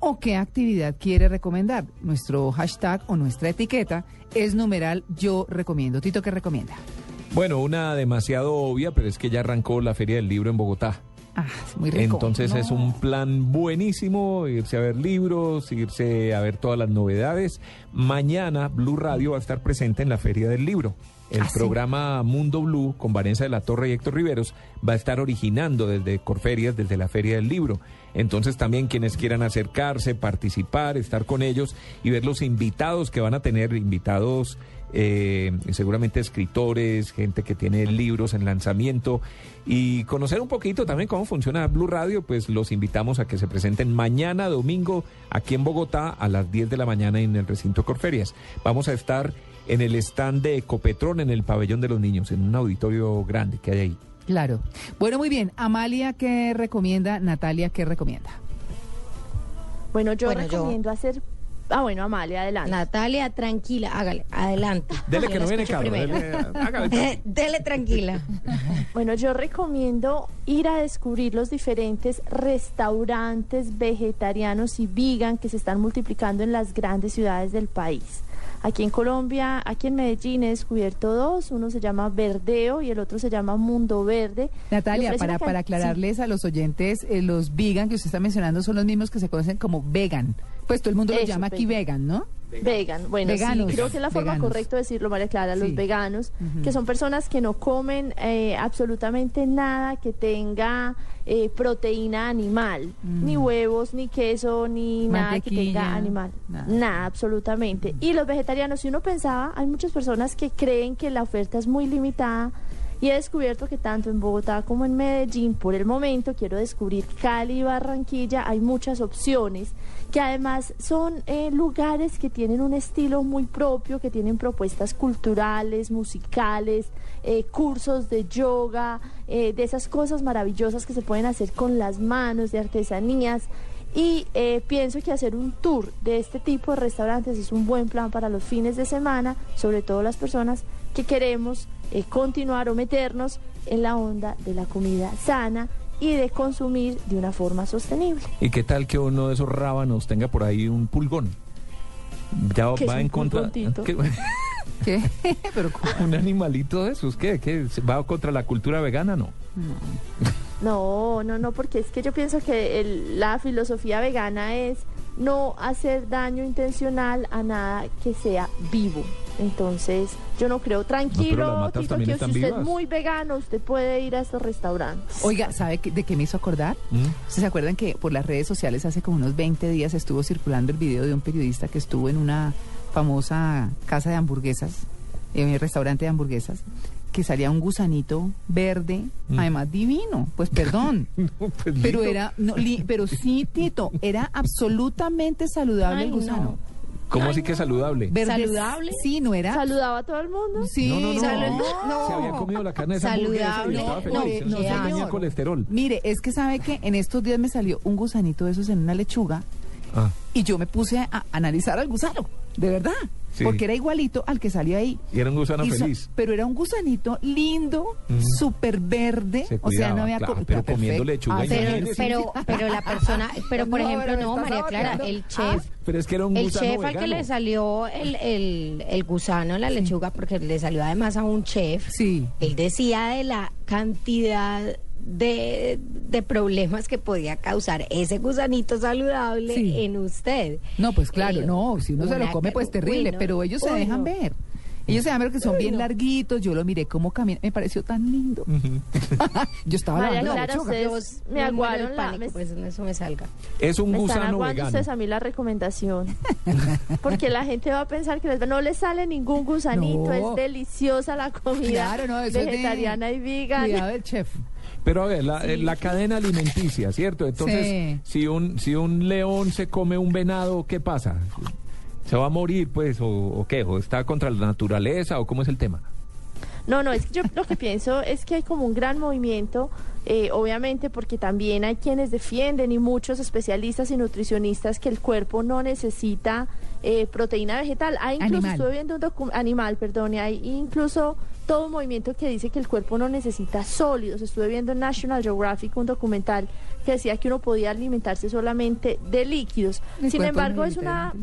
¿O qué actividad quiere recomendar? Nuestro hashtag o nuestra etiqueta es numeral yo recomiendo. Tito, ¿qué recomienda? Bueno, una demasiado obvia, pero es que ya arrancó la Feria del Libro en Bogotá. Ah, es muy rico. Entonces No. es un plan buenísimo irse a ver libros, irse a ver todas las novedades. Mañana Blue Radio va a estar presente en la Feria del Libro. El Ah, sí. programa Mundo Blue con Vanessa de la Torre y Héctor Riveros va a estar originando desde Corferias, desde la Feria del Libro. Entonces también quienes quieran acercarse, participar, estar con ellos y ver los invitados que van a tener, invitados eh, seguramente escritores, gente que tiene libros en lanzamiento y conocer un poquito también cómo funciona Blue Radio, pues los invitamos a que se presenten mañana domingo aquí en Bogotá a las 10 de la mañana en el recinto Corferias. Vamos a estar en el stand de Ecopetrón en el pabellón de los niños, en un auditorio grande que hay ahí. Claro. Bueno, muy bien. Amalia, ¿qué recomienda? Natalia, ¿qué recomienda? Bueno, yo Bueno, yo- recomiendo hacer... Ah, bueno, Amalia, adelante. Natalia, tranquila, hágale, adelante. Dele que no viene dele, hágale. Dele tranquila. Bueno, yo recomiendo ir a descubrir los diferentes restaurantes vegetarianos y vegan que se están multiplicando en las grandes ciudades del país. Aquí en Colombia, aquí en Medellín he descubierto dos, uno se llama Verdeo y el otro se llama Mundo Verde. Natalia, para, para aclararles a los oyentes, eh, los vegan que usted está mencionando son los mismos que se conocen como vegan. Pues todo el mundo los Eso, llama aquí vegan, ¿no? Vegan, bueno, Veganos. sí, creo que es la forma Veganos. correcta de decirlo, María Clara, los veganos, que son personas que no comen eh, absolutamente nada que tenga eh, proteína animal, Mm. ni huevos, ni queso, ni nada que tenga animal, nada. nada, absolutamente. Y los vegetarianos, si uno pensaba, hay muchas personas que creen que la oferta es muy limitada. Y he descubierto que tanto en Bogotá como en Medellín, por el momento, quiero descubrir Cali y Barranquilla, hay muchas opciones que además son eh, lugares que tienen un estilo muy propio, que tienen propuestas culturales, musicales, eh, cursos de yoga, eh, de esas cosas maravillosas que se pueden hacer con las manos, de artesanías. Y pienso que hacer un tour de este tipo de restaurantes es un buen plan para los fines de semana, sobre todo las personas que queremos eh, continuar o meternos en la onda de la comida sana y de consumir de una forma sostenible. ¿Y qué tal que uno de esos rábanos tenga por ahí un pulgón? Ya ¿Qué es va un en contra. pulgoncito? ¿Qué? ¿Qué? Pero ¿cómo? un animalito de esos, ¿qué? ¿Qué? ¿Va contra la cultura vegana? No. No, no, no, porque es que yo pienso que el- la filosofía vegana es no hacer daño intencional a nada que sea vivo. Entonces, yo no creo. Tranquilo, Tito, que si usted es muy vegano, usted puede ir a estos restaurantes. Oiga, ¿sabe de qué me hizo acordar? ¿Mm? ¿Ustedes se acuerdan que por las redes sociales hace como unos 20 días estuvo circulando el video de un periodista que estuvo en una famosa casa de hamburguesas, en un restaurante de hamburguesas, que salía un gusanito verde, Mm. además divino, pues perdón. No, pues Pero lindo. era, no, li- pero sí, Tito, era absolutamente saludable Ay, el gusano. ¿Cómo así que saludable? ¿Saludable? Sí, no era. ¿Saludaba a todo el mundo? Sí, No, no, no. Salud- Se había comido la carne de esa Saludable. estaba No, no, tenía colesterol. Mire, es que sabe que en estos días me salió un gusanito de esos en una lechuga Ah, y yo me puse a analizar al gusano, de verdad, Sí. porque era igualito al que salió ahí. y era un gusano feliz. pero era un gusanito lindo, Mm. súper verde, Se o sea, no había claro, co- pero comiendo lechuga, Ah, Pero, pero, pero la persona, pero por No, ejemplo, no, María Clara, el chef, Pero es que era un el gusano chef al que le salió el, el, el gusano en la lechuga, porque le salió además a un chef, Sí. él decía de la cantidad de, de problemas que podía causar ese gusanito saludable Sí. en usted. No, pues claro, Eh, no, si uno se lo come, pues terrible, pero ellos se dejan ver. Ellos se dejan ver que son bien larguitos, yo lo miré cómo camina, me pareció tan lindo. Yo estaba María Clara, ustedes me aguaron la... pánico, me- pues eso me salga. Es un Me están gusano aguando vegano. ustedes a mí la recomendación. Porque la gente va a pensar que les- no le sale ningún gusanito, No. es deliciosa la comida Claro, no, eso es de- vegetariana y vegan. Cuidado del chef. Pero a ver, la, eh, la cadena alimenticia, ¿cierto? Entonces, Sí. si un si un león se come un venado, ¿qué pasa? ¿Se va a morir, pues, o, o qué? ¿O está contra la naturaleza, o cómo es el tema? No, no, es que yo lo que pienso es que hay como un gran movimiento, eh, obviamente porque también hay quienes defienden y muchos especialistas y nutricionistas que el cuerpo no necesita eh, proteína vegetal. Hay incluso, Animal. estuve viendo un animal, perdón, y hay incluso todo un movimiento que dice que el cuerpo no necesita sólidos. Estuve viendo en National Geographic un documental que decía que uno podía alimentarse solamente de líquidos. El Sin embargo, es una...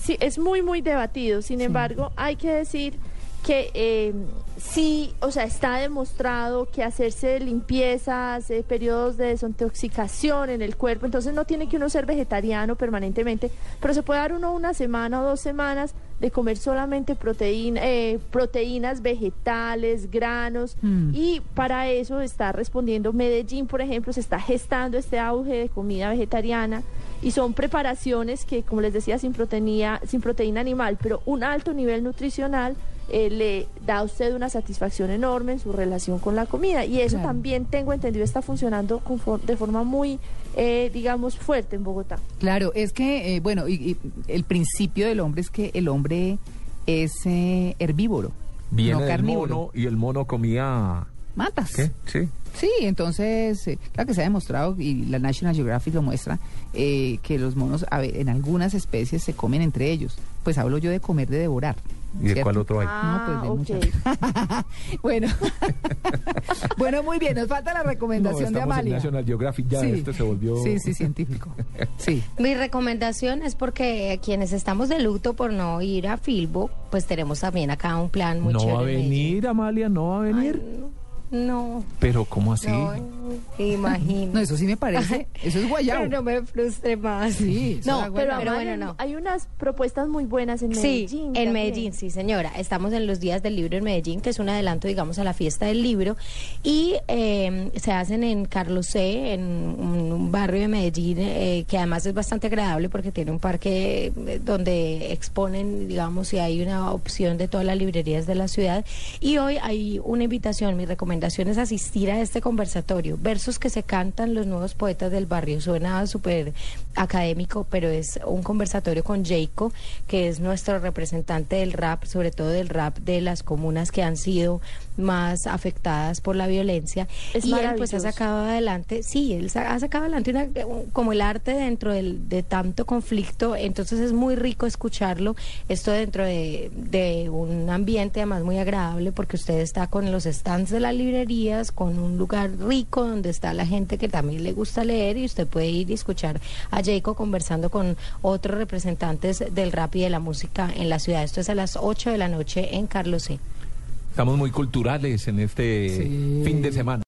Sí, es muy, muy debatido. Sin embargo, hay que decir que eh, sí, o sea, está demostrado que hacerse limpiezas, eh, periodos de desintoxicación en el cuerpo, entonces no tiene que uno ser vegetariano permanentemente, pero se puede dar uno una semana o dos semanas de comer solamente proteína, eh, proteínas vegetales, granos, Mm. y para eso está respondiendo Medellín, por ejemplo, se está gestando este auge de comida vegetariana y son preparaciones que, como les decía, sin proteína, sin proteína animal, pero un alto nivel nutricional eh, le da a usted una satisfacción enorme en su relación con la comida. Y eso Claro. también, tengo entendido, está funcionando con de forma muy, eh, digamos, fuerte en Bogotá. Claro, es que, eh, bueno, y, y el principio del hombre es que el hombre es eh, herbívoro, Viene no carnívoro. mono y el mono comía... Matas. ¿Qué? Sí. Sí, entonces, eh, claro que se ha demostrado, y la National Geographic lo muestra, eh, que los monos a ver, en algunas especies se comen entre ellos. Pues hablo yo de comer, de devorar. ¿Y de cuál otro hay? Ah, pues de ok. muchas. bueno, bueno, muy bien, nos falta la No, recomendación de en Amalia. National Geographic ya, Sí. este se volvió... Sí, sí, científico. Sí. Mi recomendación es porque quienes estamos de luto por no ir a Filbo, pues tenemos también acá un plan muy No va a chévere en Medellín. venir, Amalia, no va a venir. Ay, no, Pero, ¿cómo así? no, imagino. No, eso sí me parece, eso es guayabo. Pero no me frustre más. Sí, no, Pero, Bueno, pero Amalia, bueno, no. hay unas propuestas muy buenas en Sí, Medellín. en también. Medellín, sí, señora. Estamos en los días del libro en Medellín, que es un adelanto, digamos, a la fiesta del libro. Y eh, se hacen en Carlos C., en un, un barrio de Medellín, eh, que además es bastante agradable porque tiene un parque eh, donde exponen, digamos, y hay una opción de todas las librerías de la ciudad. Y hoy hay una invitación, mi recomendación es asistir a este conversatorio. Versos que se cantan los nuevos poetas del barrio. Suena súper académico, pero es un conversatorio con Jayco, que es nuestro representante del rap, sobre todo del rap de las comunas que han sido más afectadas por la violencia. Es y él pues ha sacado adelante, sí, él ha sacado adelante una- un- como el arte dentro del, de tanto conflicto, entonces es muy rico escucharlo, esto dentro de, de un ambiente además muy agradable porque usted está con los stands de las librerías, con un lugar rico donde está la gente que también le gusta leer y usted puede ir y escuchar a Jacob conversando con otros representantes del rap y de la música en la ciudad. Esto es a las 8 de la noche en Carlos C. Estamos muy culturales en este Sí. fin de semana.